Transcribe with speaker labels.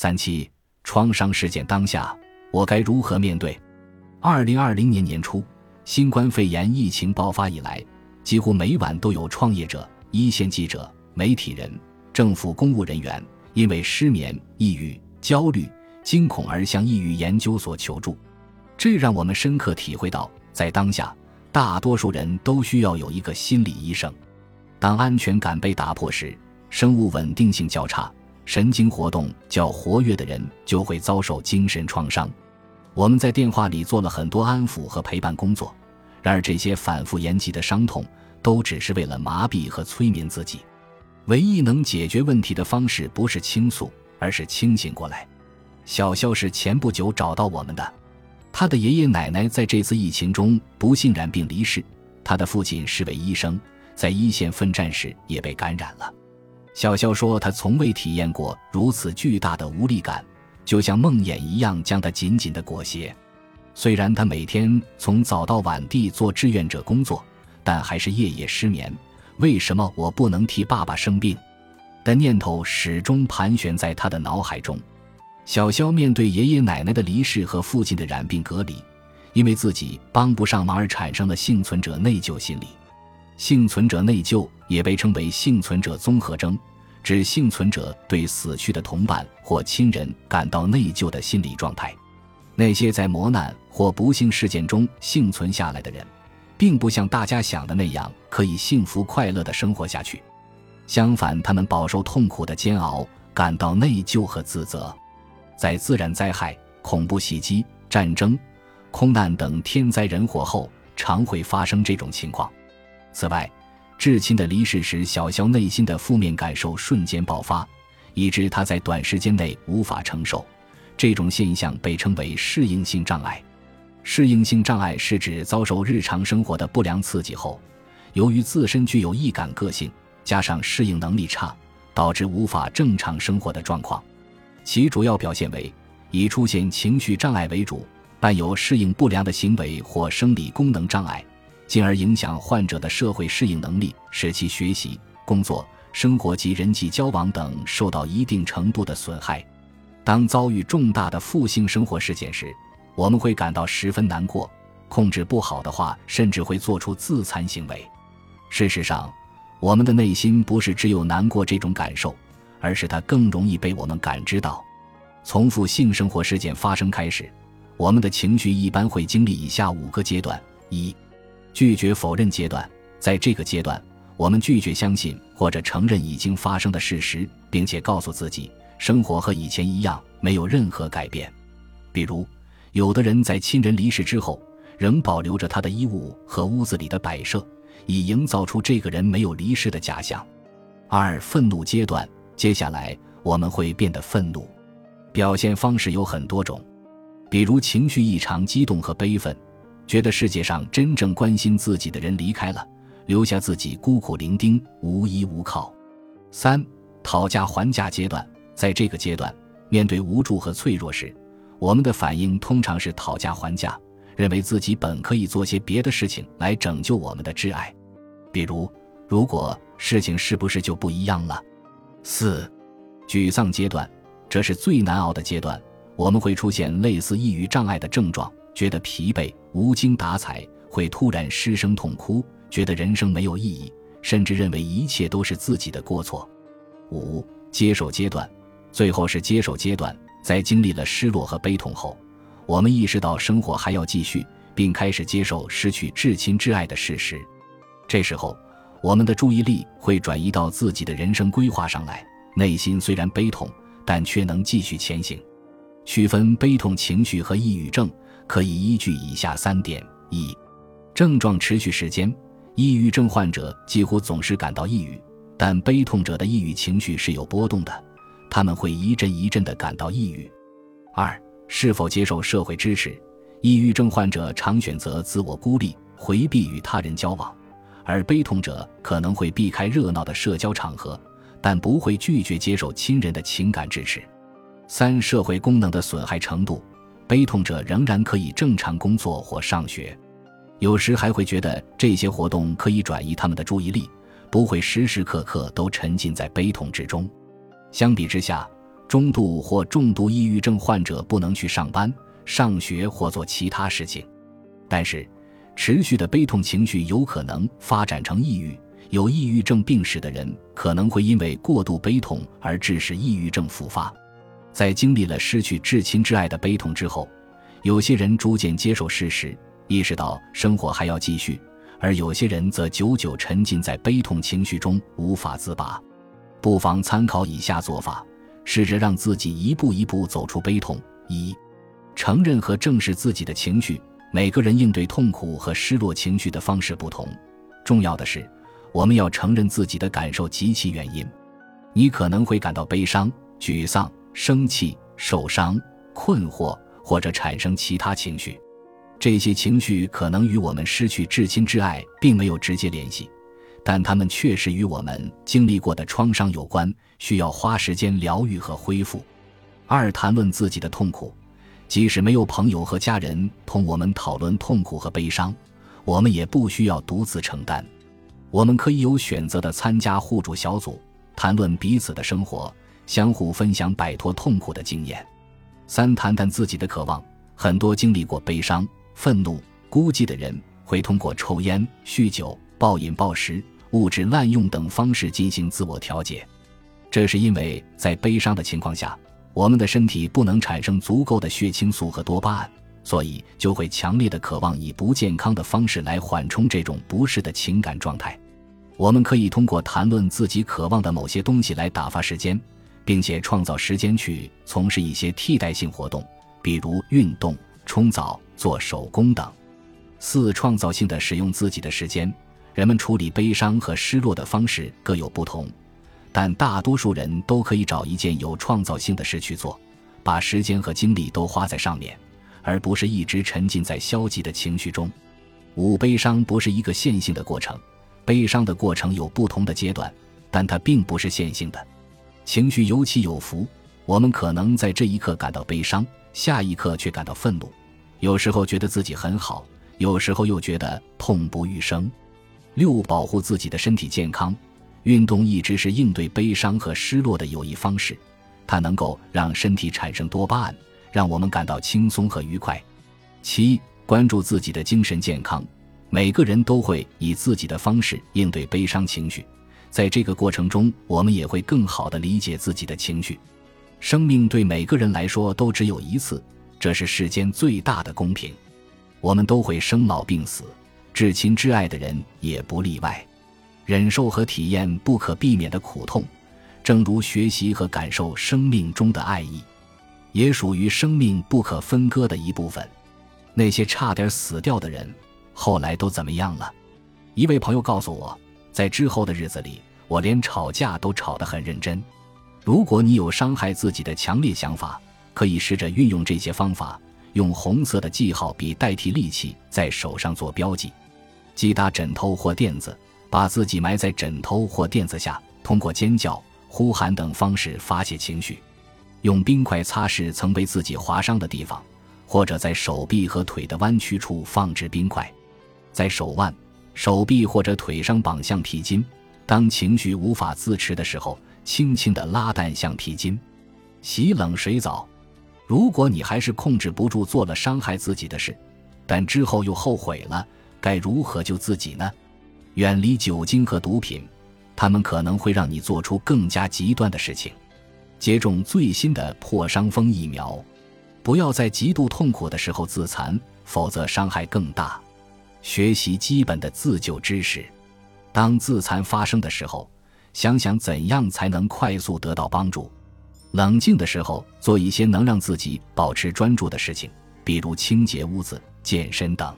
Speaker 1: 三七创伤事件当下，我该如何面对？二零二零年年初，新冠肺炎疫情爆发以来，几乎每晚都有创业者、一线记者、媒体人、政府公务人员因为失眠、抑郁、焦虑、惊恐而向抑郁研究所求助。这让我们深刻体会到，在当下，大多数人都需要有一个心理医生。当安全感被打破时，生物稳定性较差。神经活动较活跃的人就会遭受精神创伤。我们在电话里做了很多安抚和陪伴工作，然而这些反复延及的伤痛都只是为了麻痹和催眠自己。唯一能解决问题的方式不是倾诉，而是清醒过来。小肖是前不久找到我们的，他的爷爷奶奶在这次疫情中不幸染病离世，他的父亲是位医生，在一线奋战时也被感染了。小肖说：“他从未体验过如此巨大的无力感，就像梦魇一样将他紧紧的裹挟。虽然他每天从早到晚地做志愿者工作，但还是夜夜失眠。为什么我不能替爸爸生病？的念头始终盘旋在他的脑海中。小肖面对爷爷奶奶的离世和父亲的染病隔离，因为自己帮不上忙而产生了幸存者内疚心理。”幸存者内疚也被称为幸存者综合征，指幸存者对死去的同伴或亲人感到内疚的心理状态。那些在磨难或不幸事件中幸存下来的人，并不像大家想的那样可以幸福快乐地生活下去。相反，他们饱受痛苦的煎熬，感到内疚和自责。在自然灾害、恐怖袭击、战争、空难等天灾人祸后，常会发生这种情况。此外，至亲的离世时，小肖内心的负面感受瞬间爆发，以致他在短时间内无法承受。这种现象被称为适应性障碍。适应性障碍是指遭受日常生活的不良刺激后，由于自身具有易感个性，加上适应能力差，导致无法正常生活的状况。其主要表现为以出现情绪障碍为主，伴有适应不良的行为或生理功能障碍。进而影响患者的社会适应能力，使其学习、工作、生活及人际交往等受到一定程度的损害。当遭遇重大的负性生活事件时，我们会感到十分难过，控制不好的话，甚至会做出自残行为。事实上，我们的内心不是只有难过这种感受，而是它更容易被我们感知到。从负性生活事件发生开始，我们的情绪一般会经历以下五个阶段：一。拒绝否认阶段，在这个阶段，我们拒绝相信或者承认已经发生的事实，并且告诉自己，生活和以前一样，没有任何改变。比如，有的人在亲人离世之后，仍保留着他的衣物和屋子里的摆设，以营造出这个人没有离世的假象。二、愤怒阶段，接下来我们会变得愤怒，表现方式有很多种，比如情绪异常激动和悲愤。觉得世界上真正关心自己的人离开了，留下自己孤苦伶仃、无依无靠。三、讨价还价阶段，在这个阶段，面对无助和脆弱时，我们的反应通常是讨价还价，认为自己本可以做些别的事情来拯救我们的挚爱，比如，如果事情是不是就不一样了？四、沮丧阶段，这是最难熬的阶段，我们会出现类似抑郁障碍的症状。觉得疲惫、无精打采，会突然失声痛哭，觉得人生没有意义，甚至认为一切都是自己的过错。五、接受阶段，最后是接受阶段。在经历了失落和悲痛后，我们意识到生活还要继续，并开始接受失去至亲至爱的事实。这时候，我们的注意力会转移到自己的人生规划上来，内心虽然悲痛，但却能继续前行。区分悲痛情绪和抑郁症。可以依据以下三点：一、症状持续时间，抑郁症患者几乎总是感到抑郁，但悲痛者的抑郁情绪是有波动的，他们会一阵一阵的感到抑郁。二、是否接受社会支持，抑郁症患者常选择自我孤立，回避与他人交往，而悲痛者可能会避开热闹的社交场合，但不会拒绝接受亲人的情感支持。三、社会功能的损害程度。悲痛者仍然可以正常工作或上学，有时还会觉得这些活动可以转移他们的注意力，不会时时刻刻都沉浸在悲痛之中。相比之下，中度或重度抑郁症患者不能去上班、上学或做其他事情。但是，持续的悲痛情绪有可能发展成抑郁。有抑郁症病史的人可能会因为过度悲痛而致使抑郁症复发。在经历了失去至亲至爱的悲痛之后，有些人逐渐接受事实，意识到生活还要继续；而有些人则久久沉浸在悲痛情绪中无法自拔。不妨参考以下做法，试着让自己一步一步走出悲痛：一、承认和正视自己的情绪。每个人应对痛苦和失落情绪的方式不同，重要的是，我们要承认自己的感受及其原因。你可能会感到悲伤、沮丧、生气、受伤、困惑，或者产生其他情绪。这些情绪可能与我们失去至亲至爱并没有直接联系。但他们确实与我们经历过的创伤有关，需要花时间疗愈和恢复。二、谈论自己的痛苦，即使没有朋友和家人同我们讨论痛苦和悲伤，我们也不需要独自承担。我们可以有选择的参加互助小组，谈论彼此的生活，相互分享摆脱痛苦的经验。三、谈谈自己的渴望。很多经历过悲伤、愤怒、孤寂的人，会通过抽烟、酗酒、暴饮暴食。物质滥用等方式进行自我调节，这是因为在悲伤的情况下，我们的身体不能产生足够的血清素和多巴胺，所以就会强烈的渴望以不健康的方式来缓冲这种不适的情感状态。我们可以通过谈论自己渴望的某些东西来打发时间，并且创造时间去从事一些替代性活动，比如运动、冲澡、做手工等。四、创造性的使用自己的时间。人们处理悲伤和失落的方式各有不同，但大多数人都可以找一件有创造性的事去做，把时间和精力都花在上面，而不是一直沉浸在消极的情绪中。五、悲伤不是一个线性的过程，悲伤的过程有不同的阶段，但它并不是线性的。情绪有起有伏，我们可能在这一刻感到悲伤，下一刻却感到愤怒，有时候觉得自己很好，有时候又觉得痛不欲生。六、保护自己的身体健康，运动一直是应对悲伤和失落的有益方式，它能够让身体产生多巴胺，让我们感到轻松和愉快。七、关注自己的精神健康，每个人都会以自己的方式应对悲伤情绪，在这个过程中，我们也会更好地理解自己的情绪。生命对每个人来说都只有一次，这是世间最大的公平。我们都会生老病死。至亲至爱的人也不例外，忍受和体验不可避免的苦痛，正如学习和感受生命中的爱意，也属于生命不可分割的一部分。那些差点死掉的人，后来都怎么样了？一位朋友告诉我，在之后的日子里，我连吵架都吵得很认真。如果你有伤害自己的强烈想法，可以试着运用这些方法，用红色的记号笔代替利器，在手上做标记。击打枕头或垫子，把自己埋在枕头或垫子下，通过尖叫、呼喊等方式发泄情绪。用冰块擦拭曾被自己划伤的地方，或者在手臂和腿的弯曲处放置冰块。在手腕、手臂或者腿上绑橡皮筋。当情绪无法自持的时候，轻轻地拉断橡皮筋。洗冷水澡。如果你还是控制不住做了伤害自己的事，但之后又后悔了。该如何救自己呢？远离酒精和毒品，他们可能会让你做出更加极端的事情。接种最新的破伤风疫苗，不要在极度痛苦的时候自残，否则伤害更大。学习基本的自救知识，当自残发生的时候，想想怎样才能快速得到帮助。冷静的时候，做一些能让自己保持专注的事情，比如清洁屋子、健身等。